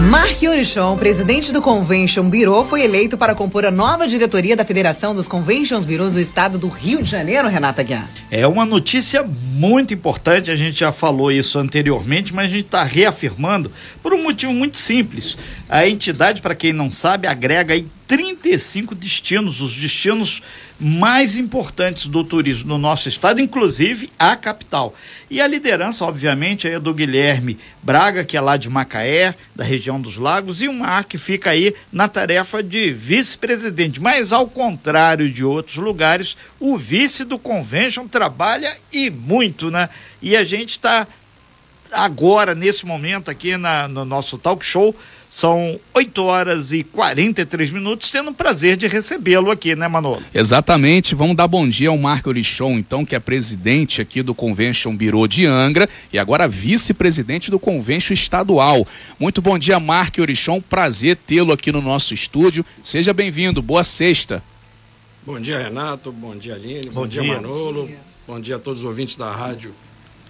Mark Orichon, presidente do Convention Bureau, foi eleito para compor a nova diretoria da Federação dos Conventions Bureaus do Estado do Rio de Janeiro, Renata Guiar. É uma notícia muito importante, a gente já falou isso anteriormente, mas a gente está reafirmando por um motivo muito simples. A entidade, para quem não sabe, agrega aí 35 destinos, os destinos mais importantes do turismo no nosso estado, inclusive a capital. E a liderança, obviamente, é do Guilherme Braga, que é lá de Macaé, da região dos Lagos, e o Mar, que fica aí na tarefa de vice-presidente. Mas, ao contrário de outros lugares, o vice do Convention trabalha e muito, né? E a gente está agora, nesse momento, aqui na, no nosso talk show são 8 horas e 43 minutos, tendo o prazer de recebê-lo aqui, né, Manolo? Exatamente. Vamos dar bom dia ao Marco Orichon, então, que é presidente aqui do Convention Bureau de Angra e agora vice-presidente do Convention Estadual. Muito bom dia, Marco Orichon. Prazer tê-lo aqui no nosso estúdio. Seja bem-vindo. Boa sexta. Bom dia, Renato. Bom dia, Aline. Bom, bom dia, dia, Manolo. Bom dia. bom dia a todos os ouvintes da rádio.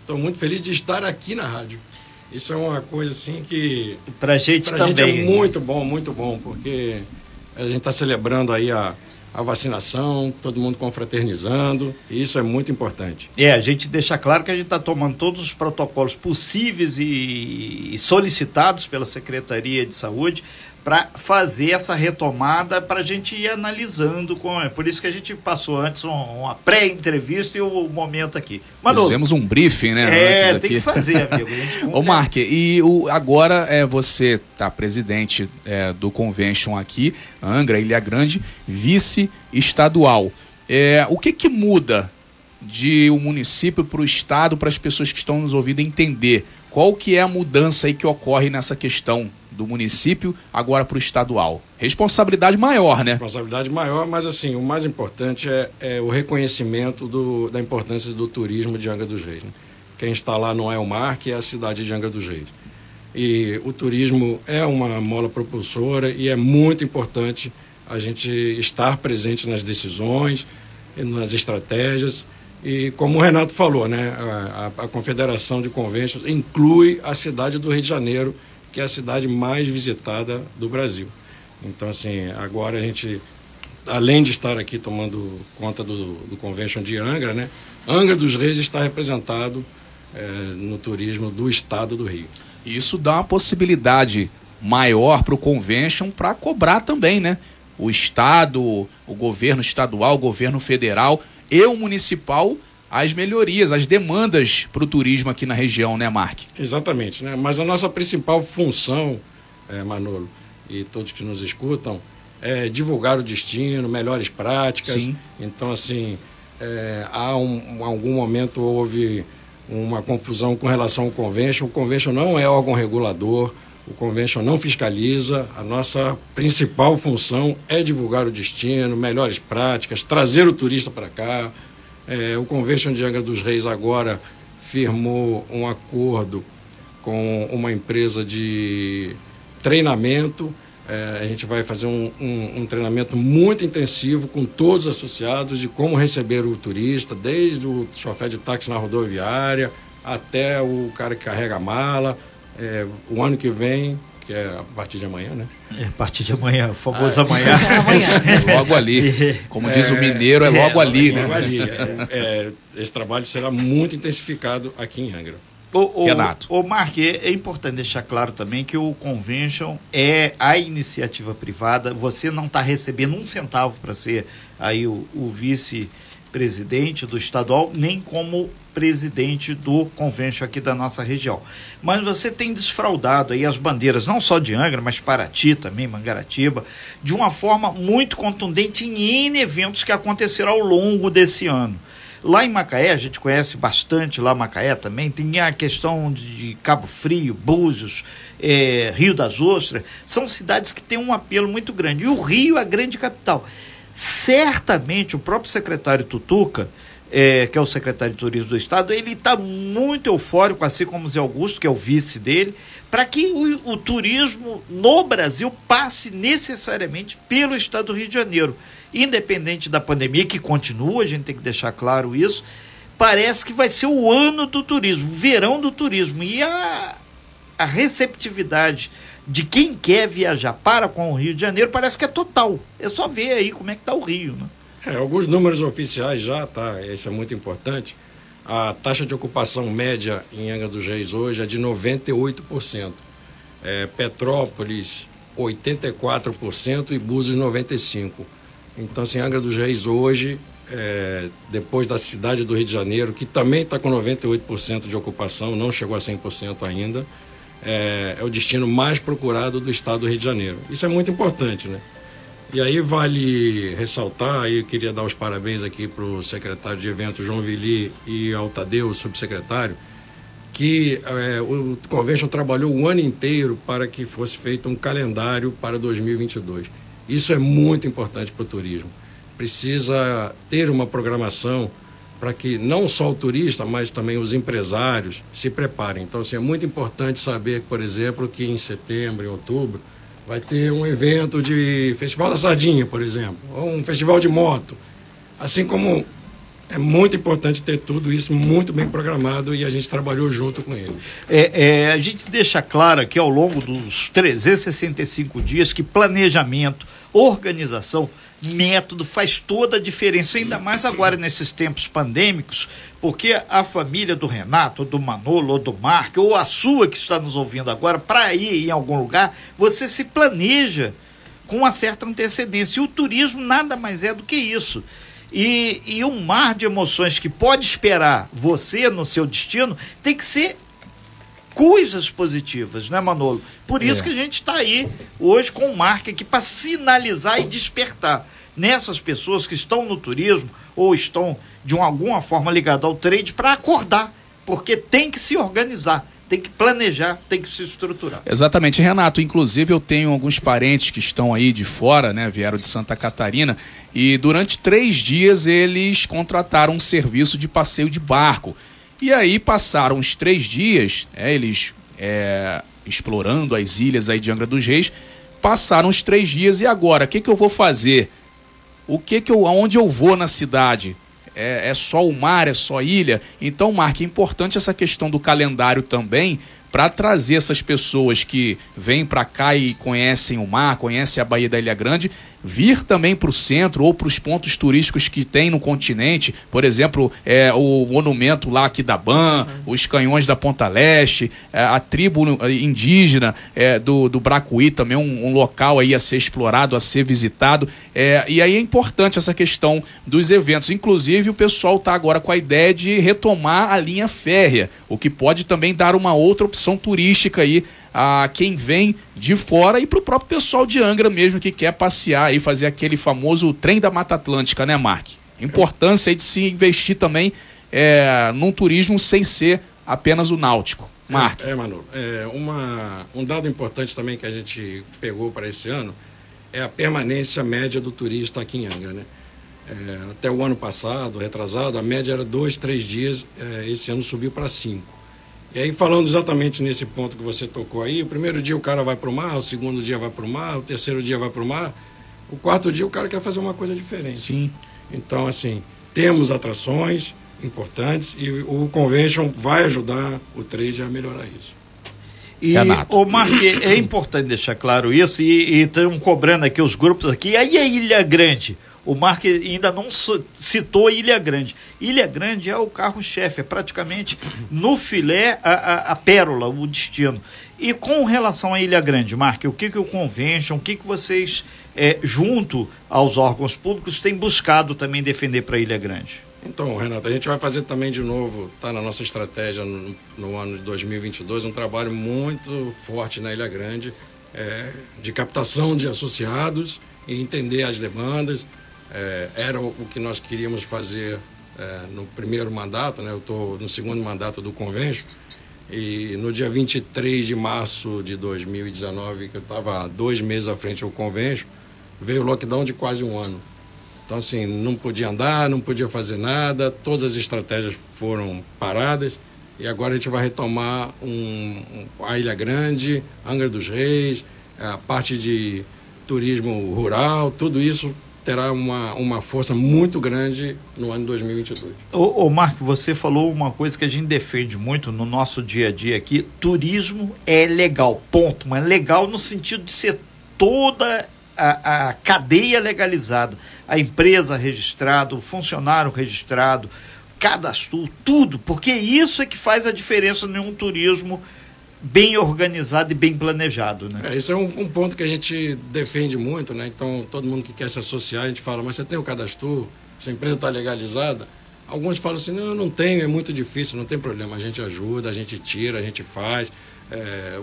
Estou muito feliz de estar aqui na rádio. Isso é uma coisa assim que. Pra gente pra também. Gente é muito bom, muito bom, porque a gente está celebrando aí a, a vacinação, todo mundo confraternizando, e isso é muito importante. É, a gente deixa claro que a gente está tomando todos os protocolos possíveis e, e solicitados pela Secretaria de Saúde para fazer essa retomada para a gente ir analisando com é por isso que a gente passou antes uma pré-entrevista e o momento aqui. Manu, fizemos um briefing né é tem que fazer amigo. Ô Mark e o, agora é você tá presidente é, do convention aqui Angra Ilha Grande vice estadual é, o que que muda de o um município para o estado para as pessoas que estão nos ouvindo entender? Qual que é a mudança aí que ocorre nessa questão do município agora para o estadual. Responsabilidade maior, né? Responsabilidade maior, mas assim, o mais importante é, é o reconhecimento do, da importância do turismo de Angra dos Reis. Né? Quem está lá não é o mar, que é a cidade de Angra dos Reis. E o turismo é uma mola propulsora e é muito importante a gente estar presente nas decisões, nas estratégias. E como o Renato falou, né, a, a, Confederação de Convênios inclui a cidade do Rio de Janeiro que é a cidade mais visitada do Brasil. Então, assim, agora a gente, além de estar aqui tomando conta do, do Convention de Angra, né? Angra dos Reis está representado é, no turismo do estado do Rio. Isso dá uma possibilidade maior para o Convention para cobrar também, né? O Estado, o governo estadual, o governo federal e o municipal as melhorias, as demandas para o turismo aqui na região, né, Mark? Exatamente, né? Mas a nossa principal função, é, Manolo, e todos que nos escutam, é divulgar o destino, melhores práticas. Sim. Então, assim, é, há um, algum momento houve uma confusão com relação ao convention. O convention não é órgão regulador, o convention não fiscaliza. A nossa principal função é divulgar o destino, melhores práticas, trazer o turista para cá, é, o Convention de Angra dos Reis agora firmou um acordo com uma empresa de treinamento. É, a gente vai fazer um, um, um, treinamento muito intensivo com todos os associados de como receber o turista, desde o chofer de táxi na rodoviária até o cara que carrega a mala. É, o ano que vem que é a partir de amanhã, né? É, a partir de amanhã, o famoso ah, amanhã. É logo ali. Como diz o é, mineiro, é logo ali, né? Logo ali. É, esse trabalho será muito intensificado aqui em Angra. O, o, Renato. O Mark, é importante deixar claro também que o convention é a iniciativa privada. Você não está recebendo um centavo para ser aí o, o vice-presidente do estadual, nem como presidente do convênio aqui da nossa região. Mas você tem desfraudado aí as bandeiras, não só de Angra, mas Paraty também, Mangaratiba, de uma forma muito contundente em eventos que aconteceram ao longo desse ano. Lá em Macaé, a gente conhece bastante lá Macaé também, tem a questão de Cabo Frio, Búzios, é, Rio das Ostras, são cidades que têm um apelo muito grande. E o Rio é a grande capital. Certamente o próprio secretário Tutuca é, que é o secretário de Turismo do Estado, ele está muito eufórico, assim como o Zé Augusto, que é o vice dele, para que o, o, turismo no Brasil passe necessariamente pelo Estado do Rio de Janeiro. Independente da pandemia, que continua, a gente tem que deixar claro isso, parece que vai ser o ano do turismo, o verão do turismo. E a, a receptividade de quem quer viajar para com o Rio de Janeiro parece que é total. É só ver aí como é que está o Rio. Né? É, alguns números oficiais já, tá? Isso é muito importante. A taxa de ocupação média em Angra dos Reis hoje é de 98%. É, Petrópolis, 84% e Búzios, 95%. Então, assim, Angra dos Reis hoje é, depois da cidade do Rio de Janeiro, que também está com 98% de ocupação, não chegou a 100% ainda, é, é, o destino mais procurado do estado do Rio de Janeiro. Isso é muito importante, né? E aí vale ressaltar, aí eu queria dar os parabéns aqui para o secretário de eventos João Vili e ao Tadeu, subsecretário, que é, o Convention trabalhou o ano inteiro para que fosse feito um calendário para 2022. Isso é muito importante para o turismo precisa ter uma programação para que não só o turista, mas também os empresários se preparem. Então, assim, é muito importante saber, por exemplo, que em setembro, em outubro, vai ter um evento de Festival da Sardinha, por exemplo, ou um festival de moto. Assim como é muito importante ter tudo isso muito bem programado e a gente trabalhou junto com ele. É, é, a gente deixa claro aqui ao longo dos 365 dias que planejamento, organização, método faz toda a diferença, ainda mais agora nesses tempos pandêmicos, porque a família do Renato, ou do Manolo, ou do Mark, ou a sua que está nos ouvindo agora, para ir em algum lugar, você se planeja com uma certa antecedência. E o turismo nada mais é do que isso. E, e um mar de emoções que pode esperar você no seu destino tem que ser coisas positivas, né, Manolo? Por isso é. que a gente está aí hoje com o Mark aqui para sinalizar e despertar nessas pessoas que estão no turismo ou estão de uma, alguma forma ligadas ao trade para acordar, porque tem que se organizar tem que planejar, tem que se estruturar. Exatamente, Renato. Inclusive, eu tenho alguns parentes que estão aí de fora, né? Vieram de Santa Catarina e durante três dias eles contrataram um serviço de passeio de barco. E aí passaram os três dias, é, eles é, explorando as ilhas aí de Angra dos Reis, passaram os três dias e agora, o que, que eu vou fazer? O que que eu, aonde eu vou na cidade? É, é só o mar, é só ilha? Então, Mark, é importante essa questão do calendário também, para trazer essas pessoas que vêm para cá e conhecem o mar, conhecem a Baía da Ilha Grande, vir também para o centro ou para os pontos turísticos que tem no continente, por exemplo, é, o monumento lá aqui da Ban, uhum. os canhões da Ponta Leste, é, a tribo indígena é, do, do Bracuí, também um, um, local aí a ser explorado, a ser visitado. É, e aí é importante essa questão dos eventos. Inclusive, o pessoal está agora com a ideia de retomar a linha férrea, o que pode também dar uma outra opção turística aí a quem vem de fora e para o próprio pessoal de Angra mesmo que quer passear e fazer aquele famoso trem da Mata Atlântica, né, Mark? Importância de se investir também é, num turismo sem ser apenas o náutico. Mark. É, é Manu. É, uma, um dado importante também que a gente pegou para esse ano é a permanência média do turista aqui em Angra, né? É, até o ano passado, retrasado, a média era dois, três dias, é, esse ano subiu para cinco. E aí, falando exatamente nesse ponto que você tocou aí, o primeiro dia o cara vai para o mar, o segundo dia vai para o mar, o terceiro dia vai para o mar, o quarto dia o cara quer fazer uma coisa diferente. Sim. Então, assim, temos atrações importantes e o Convention vai ajudar o trade a melhorar isso. E, o Mark, é importante deixar claro isso, e estão cobrando aqui os grupos aqui, aí a Ilha Grande, o Mark ainda não citou Ilha Grande. Ilha Grande é o carro-chefe, é praticamente no filé a, a, a, pérola, o destino. E com relação à Ilha Grande, Mark, o que, que o Convention, o que, que vocês, é, junto aos órgãos públicos, têm buscado também defender para Ilha Grande? Então, Renato, a gente vai fazer também de novo, está na nossa estratégia no, no, ano de 2022, um trabalho muito forte na Ilha Grande, é, de captação de associados e entender as demandas, é, era o que nós queríamos fazer é, no primeiro mandato, né? eu estou no segundo mandato do convênio, e no dia 23 de março de 2019, que eu estava dois meses à frente do convênio, veio o lockdown de quase um ano. Então, assim, não podia andar, não podia fazer nada, todas as estratégias foram paradas, e agora a gente vai retomar um, a Ilha Grande, Angra dos Reis, a parte de turismo rural, tudo isso terá uma, uma força muito grande no ano 2022. Ô, ô Marco, você falou uma coisa que a gente defende muito no nosso dia a dia aqui: turismo é legal, ponto. Mas legal no sentido de ser toda a, a cadeia legalizada. A empresa registrada, o funcionário registrado, cadastro, tudo, porque isso é que faz a diferença em um turismo bem organizado e bem planejado, né? É, isso é um, um, ponto que a gente defende muito, né? Então, todo mundo que quer se associar, a gente fala, mas você tem o cadastro, sua empresa está legalizada? Alguns falam assim, não, eu não tenho, é muito difícil, não tem problema, a gente ajuda, a gente tira, a gente faz. É,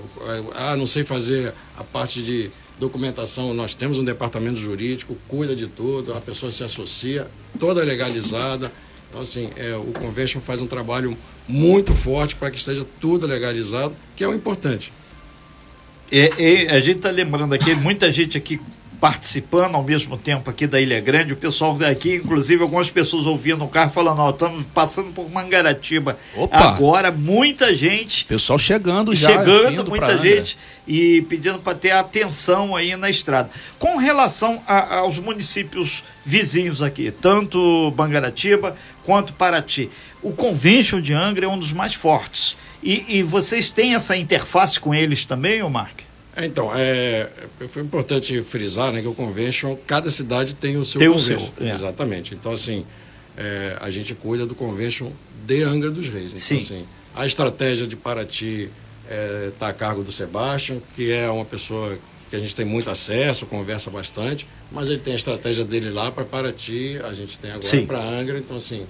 ah, não sei fazer a parte de documentação, nós temos um departamento jurídico, cuida de tudo, a pessoa se associa, toda legalizada. Então, assim, é, o Convention faz um trabalho muito forte para que esteja tudo legalizado, que é o importante. É, é, a gente está lembrando aqui, muita gente aqui participando ao mesmo tempo aqui da Ilha Grande, o pessoal daqui, inclusive algumas pessoas ouvindo no carro falando, ó, estamos passando por Mangaratiba. Opa. Agora, muita gente. Pessoal chegando já. Chegando, muita gente e pedindo para ter atenção aí na estrada. Com relação a, aos municípios vizinhos aqui, tanto Mangaratiba quanto Paraty, o Convention de Angra é um dos mais fortes. E, e vocês têm essa interface com eles também, ô Mark? Então, é, foi importante frisar né, que o Convention, cada cidade tem o seu tem Convention. O seu, é. Exatamente. Então, assim, é, a gente cuida do Convention de Angra dos Reis. Então, Sim. assim, a estratégia de Paraty está é, a cargo do Sebastian, que é uma pessoa que a gente tem muito acesso, conversa bastante, mas ele tem a estratégia dele lá para Paraty, a gente tem agora para Angra, então assim,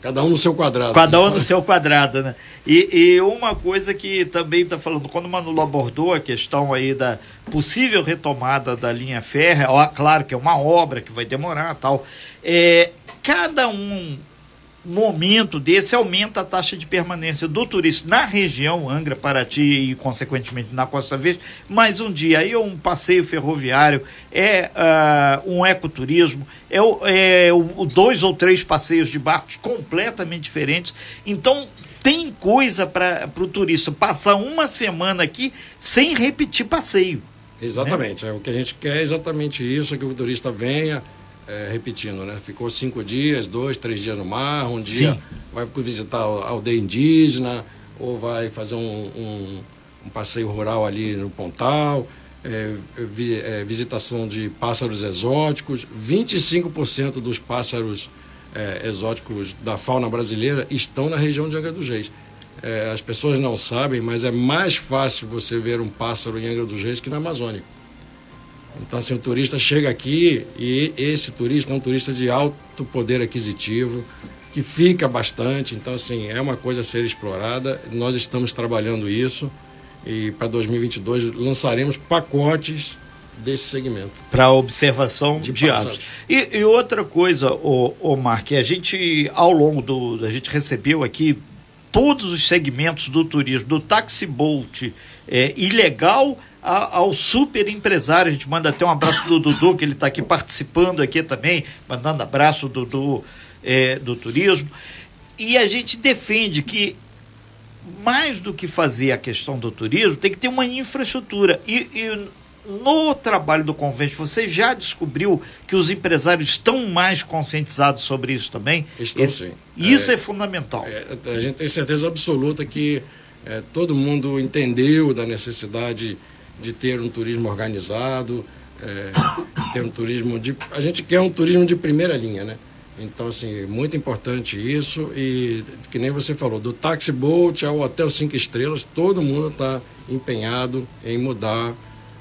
Cada um no seu quadrado. Cada um no seu quadrado, né? E, e uma coisa que também está falando, quando o Manolo abordou a questão aí da possível retomada da linha férrea, ó, claro que é uma obra que vai demorar tal, é, cada um momento desse aumenta a taxa de permanência do turista na região Angra, Paraty e, consequentemente, na Costa Verde. Mais um dia aí é um passeio ferroviário, é uh, um ecoturismo, é, é o, dois ou três passeios de barcos completamente diferentes. Então, tem coisa para o turista passar uma semana aqui sem repetir passeio. Exatamente. Né? É, o que a gente quer é exatamente isso, que o turista venha é, repetindo, né? Ficou cinco dias, dois, três dias no mar, um dia Sim. vai visitar a aldeia indígena, ou vai fazer um, um, um passeio rural ali no Pontal, é, vi, é, visitação de pássaros exóticos. 25% dos pássaros é, exóticos da fauna brasileira estão na região de Angra dos Reis. É, as pessoas não sabem, mas é mais fácil você ver um pássaro em Angra dos Reis que na Amazônia. Então, assim, o turista chega aqui e esse turista é um turista de alto poder aquisitivo, que fica bastante. Então, assim, é uma coisa a ser explorada. Nós estamos trabalhando isso e para 2022 lançaremos pacotes desse segmento. Para observação de, de aves. E, e, outra coisa, o, o Mark, a gente, ao longo do. A gente recebeu aqui todos os segmentos do turismo, do taxi boat é, ilegal ao super empresário. A gente manda até um abraço do Dudu, que ele está aqui participando aqui também, mandando abraço do, do, é, do turismo. E a gente defende que mais do que fazer a questão do turismo, tem que ter uma infraestrutura. E, e no trabalho do convênio, você já descobriu que os empresários estão mais conscientizados sobre isso também? Estão Esse, sim. Isso é, é fundamental. É, a gente tem certeza absoluta que é, todo mundo entendeu da necessidade de ter um turismo organizado, é, ter um turismo de. A gente quer um turismo de primeira linha, né? Então, assim, muito importante isso. E que nem você falou, do taxi boat ao hotel cinco estrelas, todo mundo está empenhado em mudar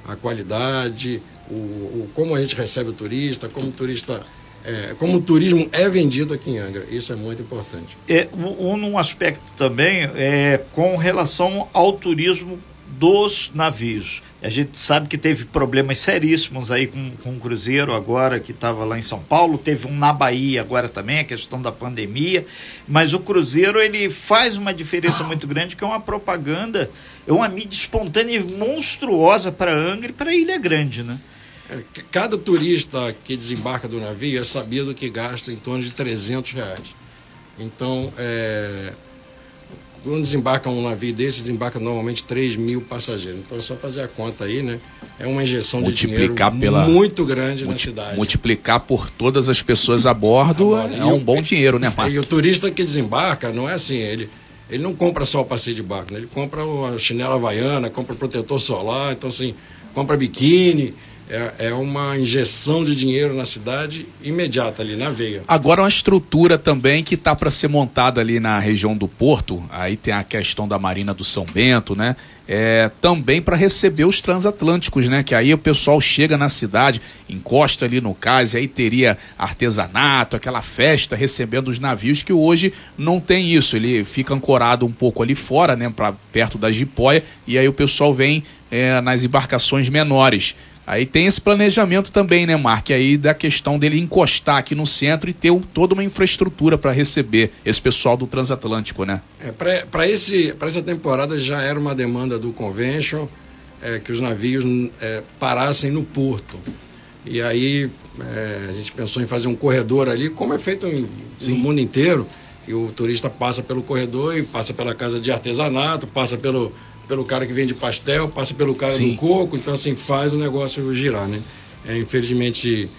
a qualidade, o, o, como a gente recebe o turista, como o turista. É, como o turismo é vendido aqui em Angra. Isso é muito importante. É, um, um aspecto também é com relação ao turismo dos navios. A gente sabe que teve problemas seríssimos aí com, com o Cruzeiro agora, que estava lá em São Paulo, teve um na Bahia agora também, a questão da pandemia, mas o Cruzeiro ele faz uma diferença muito grande, que é uma propaganda, é uma mídia espontânea e monstruosa para Angra e para Ilha Grande, né? É, cada turista que desembarca do navio é sabido que gasta em torno de 300 reais. Então, é, quando desembarca um navio desse, desembarca normalmente 3 mil passageiros. Então é só fazer a conta aí, né? É uma injeção multiplicar de dinheiro pela, muito grande multi, na cidade. Multiplicar por todas as pessoas a bordo, é, um bom dinheiro, né, Marcos? E o turista que desembarca, não é assim, ele, ele não compra só o passeio de barco, né? ele compra a chinela havaiana, compra o protetor solar, então assim, compra biquíni, é, é uma injeção de dinheiro na cidade imediata ali na veia. Agora uma estrutura também que está para ser montada ali na região do Porto, aí tem a questão da Marina do São Bento, né? É, também para receber os transatlânticos, né? Que aí o pessoal chega na cidade, encosta ali no cais, aí teria artesanato, aquela festa recebendo os navios que hoje não tem isso. Ele fica ancorado um pouco ali fora, né? Para perto da jipoia, e aí o pessoal vem é, nas embarcações menores. Aí tem esse planejamento também, né, Mark? Aí da questão dele encostar aqui no centro e ter um, toda uma infraestrutura para receber esse pessoal do transatlântico, né? É, para essa temporada já era uma demanda do convention é, que os navios é, parassem no porto. E aí é, a gente pensou em fazer um corredor ali, como é feito em, no mundo inteiro. E o turista passa pelo corredor e passa pela casa de artesanato, passa pelo pelo cara que vende pastel, passa pelo cara Sim. do coco, então assim faz o negócio girar, né? É, infelizmente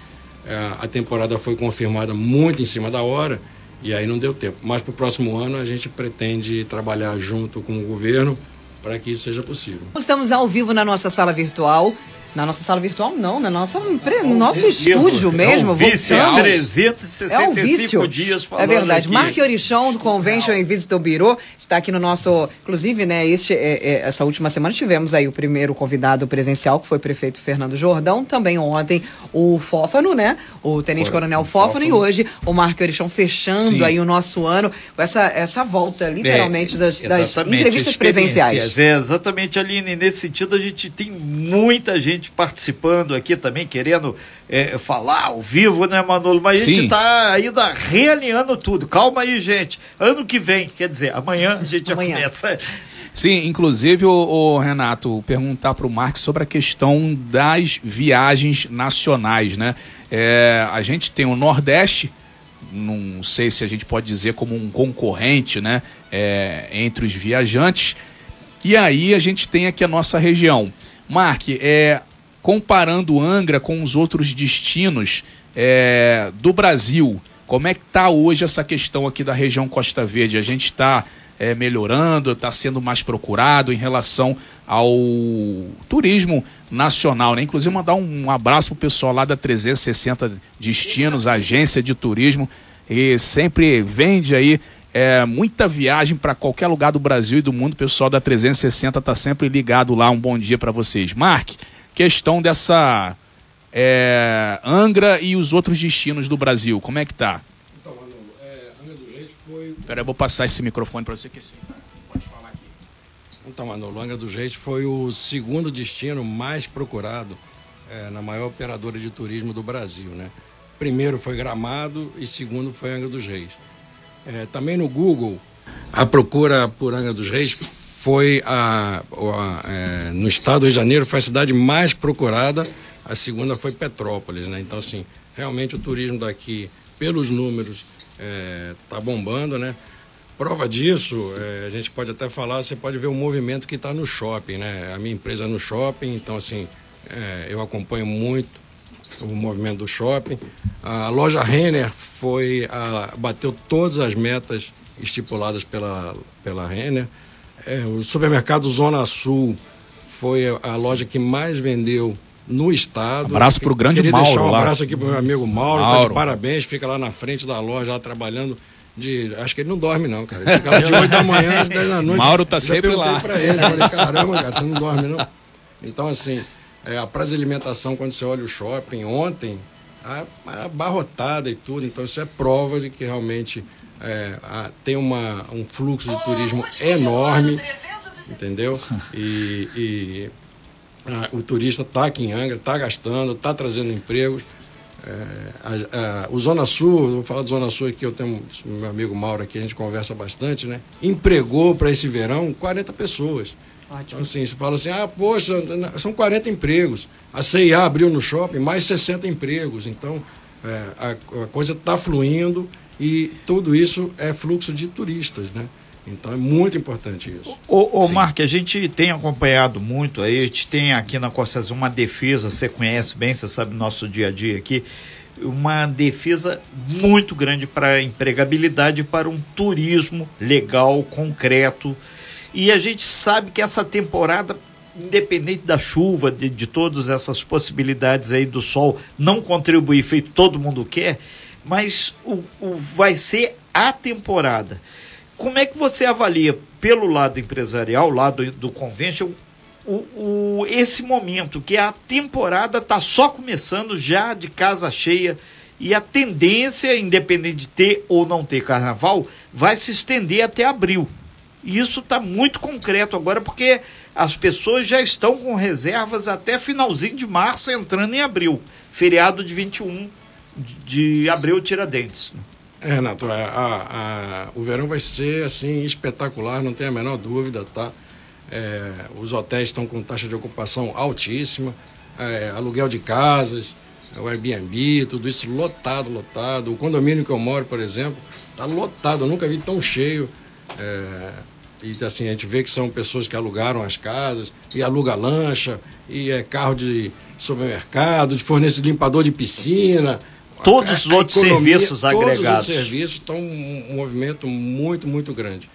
é, a temporada foi confirmada muito em cima da hora e aí não deu tempo. Mas para o próximo ano a gente pretende trabalhar junto com o governo para que isso seja possível. Estamos ao vivo na nossa sala virtual. Na nossa sala virtual, não, na nossa, no nosso estúdio mesmo. É um vício, voltamos. 365 é um vício. dias falando É verdade. Mark Orichon, do Convention e Visitor Bureau, está aqui no nosso. Inclusive, né, este, é, é, essa última semana tivemos aí o primeiro convidado presencial, que foi o prefeito Fernando Jordão. Também ontem o Fófano, né? O Tenente Coronel Fófano, Fófano, e hoje o Mark Orichon fechando Sim. aí o nosso ano com essa, essa volta, literalmente, é, das, das entrevistas presenciais. É, exatamente, Aline. Nesse sentido, a gente tem muita gente gente participando aqui também, querendo é, falar ao vivo, né, Manolo? Mas a gente está ainda realinhando tudo. Calma aí, gente. Ano que vem, quer dizer, amanhã a gente amanhã. já começa. Sim, inclusive, o, o Renato, perguntar para o Marcos sobre a questão das viagens nacionais, né? É, a gente tem o Nordeste, não sei se a gente pode dizer como um concorrente, né? É, entre os viajantes. E aí a gente tem aqui a nossa região. Mark, é, comparando Angra com os outros destinos é, do Brasil, como é que está hoje essa questão aqui da região Costa Verde? A gente está é, melhorando, está sendo mais procurado em relação ao turismo nacional, né? Inclusive mandar um abraço pro pessoal lá da 360 Destinos, agência de turismo, e sempre vende aí é, muita viagem para qualquer lugar do Brasil e do mundo. O pessoal da 360 está sempre ligado lá. Um bom dia para vocês. Mark, questão dessa é, Angra e os outros destinos do Brasil. Como é que tá? Então, Manu, é, Angra dos Reis foi. Pera, eu vou passar esse microfone para você que sim. Pode falar aqui. Então, Manolo, Angra dos Reis foi o segundo destino mais procurado é, na maior operadora de turismo do Brasil, né? Primeiro foi Gramado e segundo foi Angra dos Reis. É, também no Google, a procura por Angra dos Reis foi a, a é, no estado do Rio de Janeiro foi a cidade mais procurada, a segunda foi Petrópolis, né? Então assim, realmente o turismo daqui, pelos números, está é, bombando, né? Prova disso, é, a gente pode até falar, você pode ver o movimento que está no shopping, né? A minha empresa é no shopping, então assim, é, eu acompanho muito o movimento do shopping. A loja Renner foi a, bateu todas as metas estipuladas pela, pela Renner. É, o supermercado Zona Sul foi a loja que mais vendeu no estado. Abraço para o grande Queria Mauro. deixar um lá. abraço aqui para o meu amigo Mauro, Mauro. Tá de parabéns, fica lá na frente da loja, lá trabalhando. De, acho que ele não dorme, não, cara. Ele fica lá de 8 da manhã às 10 da noite. Mauro tá sempre lá. Pra ele, falei, caramba, cara, você não dorme, não. Então, assim, é, a praça de alimentação, quando você olha o shopping, ontem, abarrotada e tudo. Então, isso é prova de que realmente é, a, tem uma, um fluxo de turismo enorme, entendeu? E, e a, o turista está aqui em Angra, está gastando, está trazendo empregos. É, a, a, o Zona Sul, vou falar do Zona Sul aqui, eu tenho meu amigo Mauro aqui, a gente conversa bastante, né? Empregou para esse verão 40 pessoas. Ótimo. Então, assim, você fala assim, ah, poxa, são 40 empregos. A CIA abriu no shopping mais 60 empregos. Então, é, a, a, coisa está fluindo e tudo isso é fluxo de turistas, né? Então é muito importante isso. Ô, ô Mark, a gente tem acompanhado muito aí, a gente tem aqui na Costa Azul uma defesa, você conhece bem, você sabe nosso dia a dia aqui, uma defesa muito grande para a empregabilidade, para um turismo legal, concreto. E a gente sabe que essa temporada, independente da chuva, de, de todas essas possibilidades aí do sol não contribuir feito todo mundo quer, mas o, o, vai ser a temporada. Como é que você avalia, pelo lado empresarial, lado do, do convention, o, o, esse momento que a temporada está só começando já de casa cheia e a tendência, independente de ter ou não ter carnaval, vai se estender até abril. E isso está muito concreto agora porque as pessoas já estão com reservas até finalzinho de março, entrando em abril, feriado de 21 de abril Tiradentes. Né? É, Renato, a, a, a, o verão vai ser assim espetacular, não tem a menor dúvida, tá? É, os hotéis estão com taxa de ocupação altíssima, é, aluguel de casas, o Airbnb, tudo isso lotado, lotado. O condomínio que eu moro, por exemplo, está lotado, eu nunca vi tão cheio. É, e assim, a gente vê que são pessoas que alugaram as casas, e aluga lancha, e é carro de supermercado, de fornecedor limpador de piscina todos os outros economia, serviços agregados. Todos os serviços estão um, movimento muito, muito grande.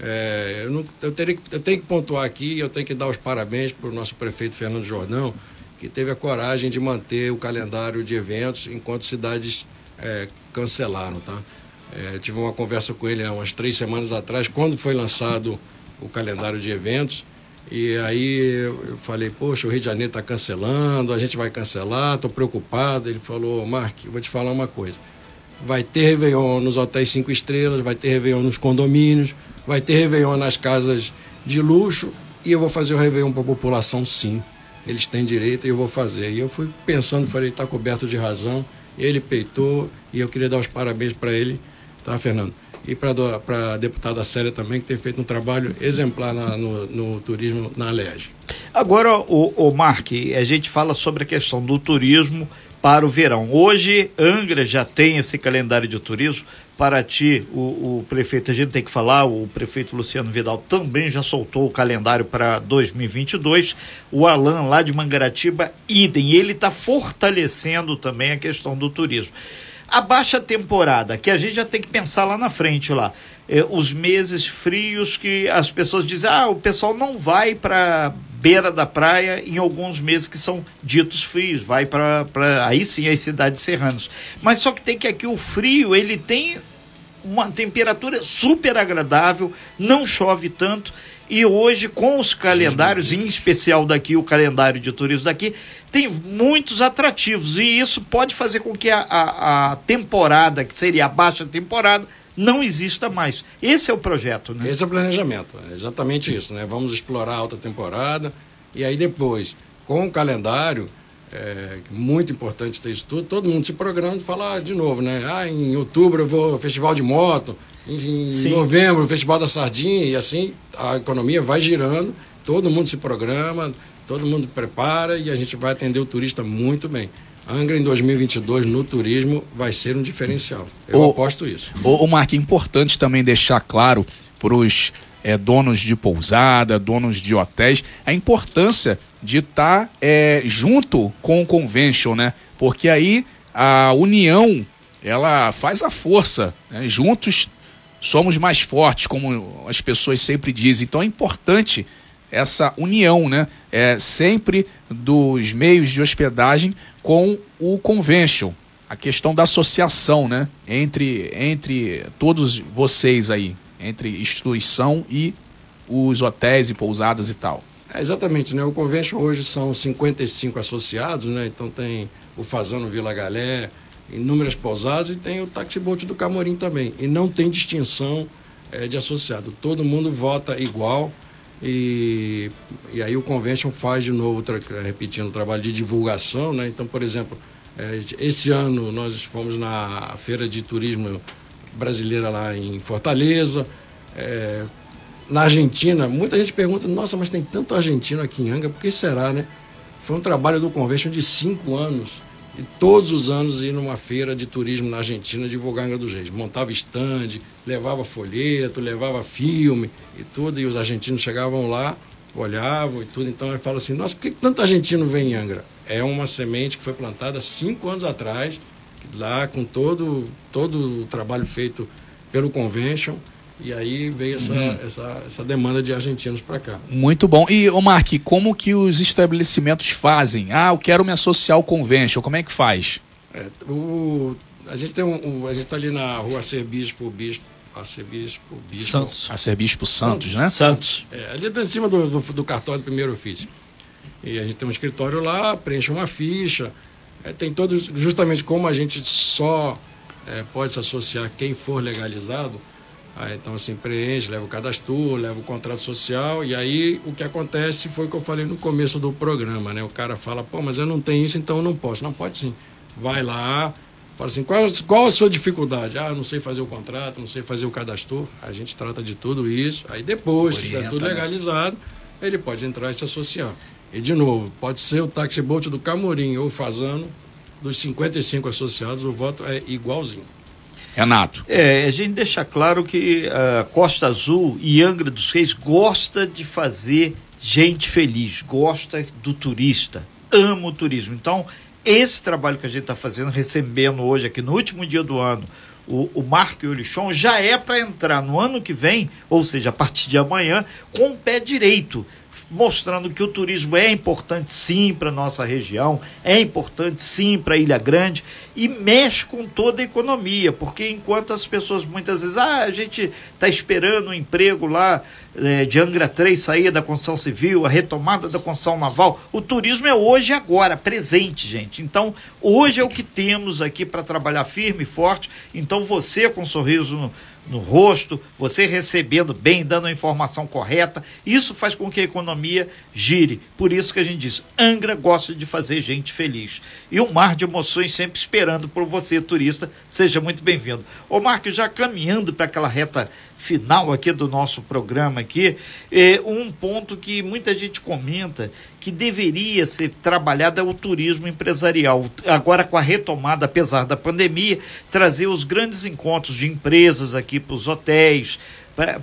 É, eu, não, eu, teria, eu tenho que pontuar aqui, eu tenho que dar os parabéns para o nosso prefeito Fernando Jordão, que teve a coragem de manter o calendário de eventos enquanto cidades é, cancelaram. Tá? É, tive uma conversa com ele há umas três semanas atrás, quando foi lançado o calendário de eventos. E aí eu falei, poxa, o Rio de Janeiro está cancelando, a gente vai cancelar, estou preocupado. Ele falou, Mark, vou te falar uma coisa. Vai ter Réveillon nos hotéis cinco estrelas, vai ter Réveillon nos condomínios, vai ter Réveillon nas casas de luxo e eu vou fazer o Réveillon para a população sim. Eles têm direito e eu vou fazer. E eu fui pensando, falei, está coberto de razão. Ele peitou e eu queria dar os parabéns para ele, tá, Fernando? E para a deputada Célia também, que tem feito um trabalho exemplar na, no, no, turismo na Alerj. Agora, o, o Mark, a gente fala sobre a questão do turismo para o verão. Hoje, Angra já tem esse calendário de turismo. Paraty, o, o prefeito, a gente tem que falar, o prefeito Luciano Vidal também já soltou o calendário para 2022. O Alan, lá de Mangaratiba, idem. Ele está fortalecendo também a questão do turismo. A baixa temporada, que a gente já tem que pensar lá na frente lá. É, os meses frios que as pessoas dizem, ah, o pessoal não vai para beira da praia em alguns meses que são ditos frios, vai para aí sim as cidades serranas. Mas só que tem que aqui o frio, ele tem uma temperatura super agradável, não chove tanto e hoje, com os calendários, em especial daqui, o calendário de turismo daqui, tem muitos atrativos. E isso pode fazer com que a, a, a temporada, que seria a baixa temporada, não exista mais. Esse é o projeto, né? Esse é o planejamento, é exatamente isso, né? Vamos explorar a alta temporada e aí depois, com o calendário, é muito importante ter isso tudo, todo mundo se programa e falar ah, de novo, né? Ah, em outubro eu vou ao festival de moto, em Sim. novembro o festival da sardinha, e assim a economia vai girando, todo mundo se programa, todo mundo prepara e a gente vai atender o turista muito bem. Angra em 2022 no turismo vai ser um diferencial. Eu o, aposto isso. O, o Marquinhos, importante também deixar claro para os é, donos de pousada, donos de hotéis, a importância de estar tá, é, junto com o convention, né? Porque aí a união ela faz a força. Né? Juntos somos mais fortes, como as pessoas sempre dizem. Então é importante essa união, né? É sempre dos meios de hospedagem com o convention, a questão da associação, né? Entre entre todos vocês aí, entre instituição e os hotéis e pousadas e tal. É, exatamente, né? O convention hoje são 55 associados, né? Então tem o Fazano Vila Galé, inúmeras pousadas e tem o taxibote do Camorim também. E não tem distinção é, de associado. Todo mundo vota igual e, e aí o convention faz de novo, repetindo o trabalho de divulgação, né? Então, por exemplo, é, esse ano nós fomos na feira de turismo brasileira lá em Fortaleza. É, na Argentina, muita gente pergunta, nossa, mas tem tanto argentino aqui em Anga, por que será, né? Foi um trabalho do Convention de cinco anos. E todos os anos ir numa feira de turismo na Argentina divulgar Angra dos Reis. Montava estande, levava folheto, levava filme e tudo, e os argentinos chegavam lá, olhavam e tudo. Então ele fala assim, nossa, por que tanto argentino vem em Angra? É uma semente que foi plantada cinco anos atrás, lá com todo, todo o trabalho feito pelo Convention, e aí veio essa, uhum. essa, essa demanda de argentinos para cá. Muito bom. E, ô Mark, como que os estabelecimentos fazem? Ah, eu quero me associar ao convention. Como é que faz? É, o, a gente tem um, a gente está ali na rua Arcebispo Bispo. Arcebispo Bispo. Santos. Arcebispo Santos, Santos né? Santos. É, ali em cima do, do, do, cartório do primeiro ofício. E a gente tem um escritório lá, preenche uma ficha. É, tem todos, justamente como a gente só é, pode se associar quem for legalizado Aí, então, assim, preenche, leva o cadastro, leva o contrato social, e aí o que acontece foi o que eu falei no começo do programa, né? O cara fala, pô, mas eu não tenho isso, então eu não posso. Não, pode sim. Vai lá, fala assim, qual, qual a sua dificuldade? Ah, não sei fazer o contrato, não sei fazer o cadastro. A gente trata de tudo isso. Aí depois, que estiver tudo né? legalizado, né? ele pode entrar e se associar. E, de novo, pode ser o taxi boat do Camorim ou Fazano, dos 55 associados, o voto é igualzinho. Renato. É, a gente deixa claro que a Costa Azul e Angra dos Reis gosta de fazer gente feliz, gosta do turista, ama o turismo. Então, esse trabalho que a gente está fazendo, recebendo hoje aqui no último dia do ano, o, o Marco Eurichon, já é para entrar no ano que vem, ou seja, a partir de amanhã, com o pé direito mostrando que o turismo é importante sim para nossa região, é importante sim para Ilha Grande e mexe com toda a economia, porque enquanto as pessoas muitas vezes, ah, a gente está esperando um emprego lá é, de Angra 3 sair da construção civil, a retomada da construção naval, o turismo é hoje e agora, presente, gente. Então, hoje é o que temos aqui para trabalhar firme e forte. Então, você com um sorriso no, no rosto, você recebendo bem, dando a informação correta. Isso faz com que a economia gire. Por isso que a gente diz: Angra gosta de fazer gente feliz. E um mar de emoções sempre esperando por você, turista. Seja muito bem-vindo. Ô, Marcos, já caminhando para aquela reta final aqui do nosso programa aqui, é um ponto que muita gente comenta que deveria ser trabalhado é o turismo empresarial. Agora com a retomada, apesar da pandemia, trazer os grandes encontros de empresas aqui para os hotéis,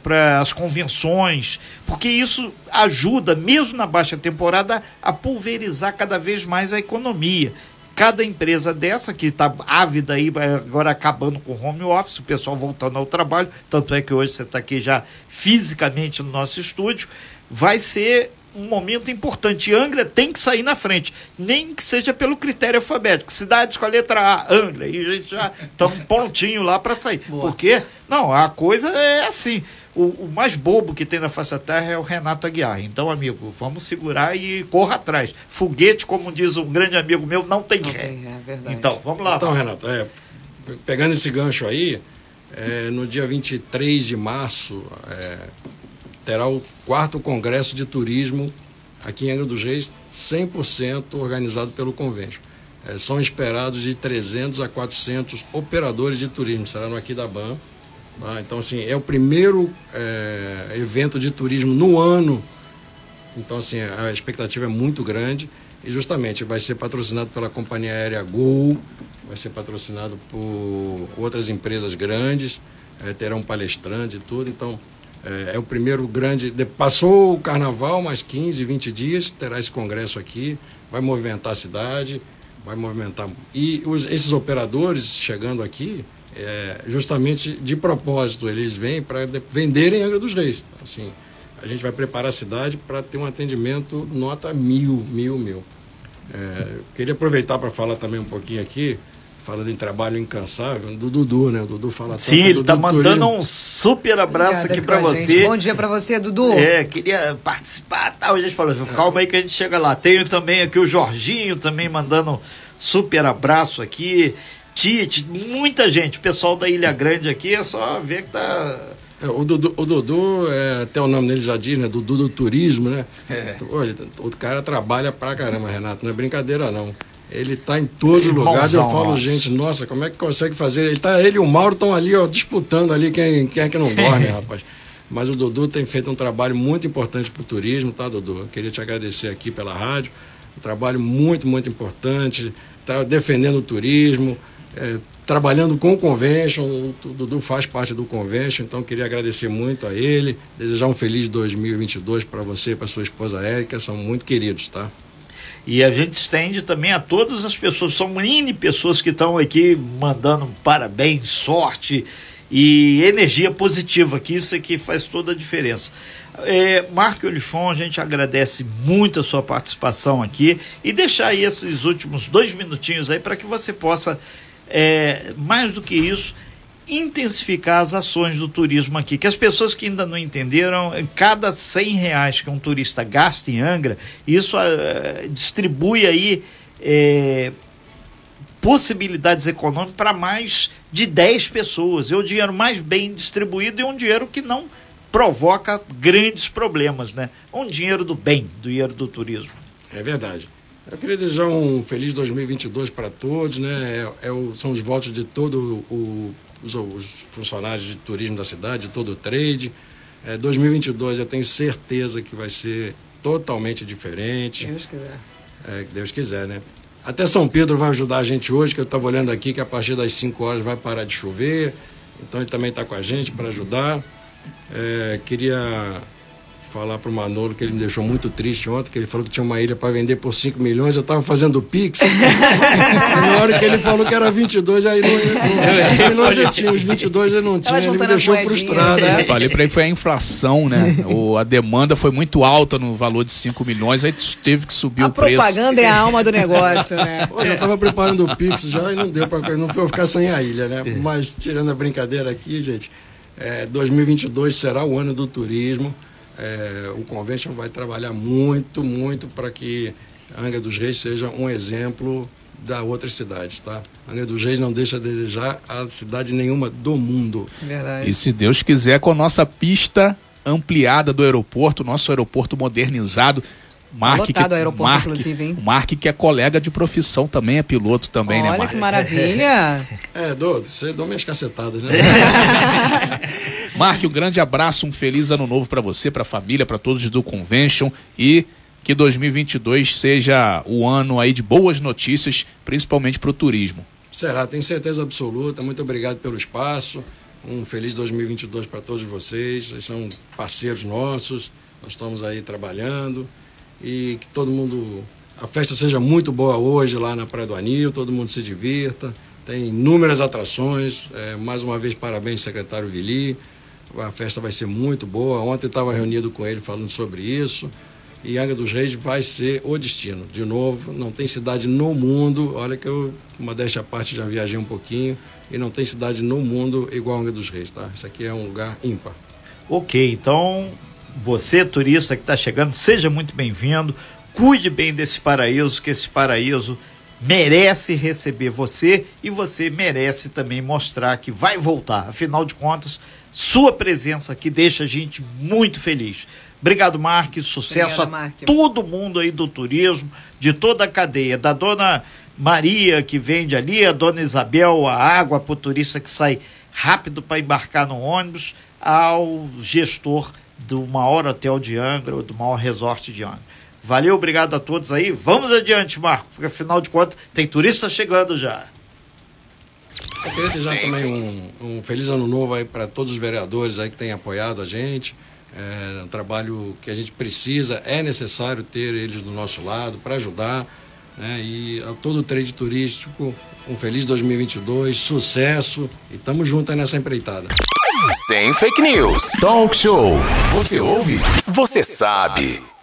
para as convenções, porque isso ajuda, mesmo na baixa temporada, a pulverizar cada vez mais a economia. Cada empresa dessa que está ávida aí, agora acabando com home office, o pessoal voltando ao trabalho, tanto é que hoje você está aqui já fisicamente no nosso estúdio, vai ser um momento importante. Angra tem que sair na frente, nem que seja pelo critério alfabético. Cidades com a letra A, Angra, e a gente já está um pontinho lá para sair. Boa. Porque, não, a coisa é assim o, o, mais bobo que tem na face da terra é o Renato Aguiar. Então, amigo, vamos segurar e corra atrás. Foguete, como diz um grande amigo meu, não tem não ré. Tem ré verdade. Então, vamos lá. Então, Renato, é, pegando esse gancho aí, é, no dia 23 de março, é, terá o quarto Congresso de Turismo aqui em Angra dos Reis, 100% organizado pelo convênio. É, são esperados de 300 a 400 operadores de turismo, será no Aquidabam. Ah, então, assim, é o primeiro é, evento de turismo no ano. Então, assim, a expectativa é muito grande. E justamente vai ser patrocinado pela companhia aérea Gol, vai ser patrocinado por outras empresas grandes, é, terão palestrantes e tudo. Então, é, é, o primeiro grande. Passou o carnaval, mais 15, 20 dias, terá esse congresso aqui, vai movimentar a cidade, vai movimentar. E os, esses operadores chegando aqui, é, justamente de propósito, eles vêm para venderem Angra dos Reis. Assim, a gente vai preparar a cidade para ter um atendimento nota mil, mil, mil. É, queria aproveitar para falar também um pouquinho aqui, falando em trabalho incansável, do Dudu, né? O Dudu fala Sim, ele está mandando um super abraço Obrigada aqui para você. Bom dia para você, Dudu. É, queria participar, tal. A gente falou, calma aí que a gente chega lá. Tenho também aqui o Jorginho também mandando super abraço aqui. Tite, muita gente. O pessoal da Ilha Grande aqui é só ver que tá. É, o Dudu, o Dudu é, até o nome dele já diz, né? Dudu do turismo, né? É. Olha, o cara trabalha pra caramba, Renato, não é brincadeira não. Ele está em todos os lugares. Eu falo, nossa. gente, nossa, como é que consegue fazer? Ele, tá, ele e o Mauro estão ali, ó, disputando ali quem, quem é que não dorme, rapaz. Mas o Dudu tem feito um trabalho muito importante para o turismo, tá, Dudu? Eu queria te agradecer aqui pela rádio. Um trabalho muito, muito importante tá defendendo o turismo, é, trabalhando com o Convention, o Dudu faz parte do Convention, então queria agradecer muito a ele, desejar um feliz 2022 para você e para sua esposa Érica, são muito queridos, tá? E a gente estende também a todas as pessoas, são N pessoas que estão aqui mandando parabéns, sorte e energia positiva, que isso aqui faz toda a diferença. É, Marco Olichon, a gente agradece muito a sua participação aqui e deixar aí esses últimos dois minutinhos aí para que você possa é, mais do que isso, intensificar as ações do turismo aqui. Que as pessoas que ainda não entenderam, cada 100 reais que um turista gasta em Angra, isso uh, distribui aí é, possibilidades econômicas para mais de 10 pessoas. É o dinheiro mais bem distribuído e um dinheiro que não provoca grandes problemas, né? Um dinheiro do bem, do dinheiro do turismo. É verdade. Eu queria desejar um feliz 2022 para todos, né? É, é o, são os votos de todos os, os, funcionários de turismo da cidade, de todo o trade. É, 2022 eu tenho certeza que vai ser totalmente diferente. Deus quiser. É, Deus quiser, né? Até São Pedro vai ajudar a gente hoje, que eu estava olhando aqui que a partir das 5 horas vai parar de chover. Então ele também está com a gente para ajudar. É, queria falar pro Manolo que ele me deixou muito triste ontem, que ele falou que tinha uma ilha para vender por 5 milhões, eu tava fazendo o Pix. na hora que ele falou que era 22, aí não, não 5 milhões eu tinha, os 22 ele não tinha, ele me deixou frustrado. Né? Eu falei para ele foi a inflação, né? O, a demanda foi muito alta no valor de 5 milhões, aí teve que subir a o preço. A propaganda é a alma do negócio, né? Pô, eu tava preparando o Pix já e não deu para não foi ficar sem a ilha, né? Mas tirando a brincadeira aqui, gente, é, 2022 será o ano do turismo. É, o Convention vai trabalhar muito, muito para que Angra dos Reis seja um exemplo da outras cidades, tá? Angra dos Reis não deixa a desejar a cidade nenhuma do mundo. Verdade. E se Deus quiser, com a nossa pista ampliada do aeroporto, nosso aeroporto modernizado, Mark, tá que, aeroporto, Mark, inclusive, hein? Mark, que é colega de profissão também, é piloto também, Olha né, Mark? Olha que maravilha! é, Dô, você dá minhas cacetadas, né? Mark, um grande abraço, um feliz ano novo para você, para a família, para todos do Convention e que 2022 seja o ano aí de boas notícias, principalmente para o turismo. Será, tenho certeza absoluta. Muito obrigado pelo espaço. Um feliz 2022 para todos vocês. Vocês são parceiros nossos. Nós estamos aí trabalhando e que todo mundo. A festa seja muito boa hoje lá na Praia do Anil, todo mundo se divirta. Tem inúmeras atrações. É, mais uma vez, parabéns, secretário Vili. A festa vai ser muito boa. Ontem estava reunido com ele falando sobre isso. E Angra dos Reis vai ser o destino. De novo, não tem cidade no mundo. Olha que eu, modéstia à parte, já viajei um pouquinho. E não tem cidade no mundo igual Angra dos Reis, tá? Isso aqui é um lugar ímpar. Ok, então você, turista que está chegando, seja muito bem-vindo. Cuide bem desse paraíso, que esse paraíso merece receber você e você merece também mostrar que vai voltar. Afinal de contas, sua presença aqui deixa a gente muito feliz. Obrigado, Marques. Sucesso Obrigado, a todo mundo aí do turismo, de toda a cadeia, da dona Maria que vende ali, a dona Isabel, a água para o turista que sai rápido para embarcar no ônibus, ao gestor do maior hotel de Angra, ou do maior resort de Angra. Valeu, obrigado a todos aí. Vamos adiante, Marco, porque afinal de contas tem turista chegando já. Eu queria desejar também um, um, feliz ano novo aí para todos os vereadores aí que têm apoiado a gente. É um trabalho que a gente precisa, é necessário ter eles do nosso lado para ajudar. Né? E a todo o trade turístico, um feliz 2022, sucesso e estamos juntos aí nessa empreitada. Sem fake news. Talk show. Você ouve? Você sabe.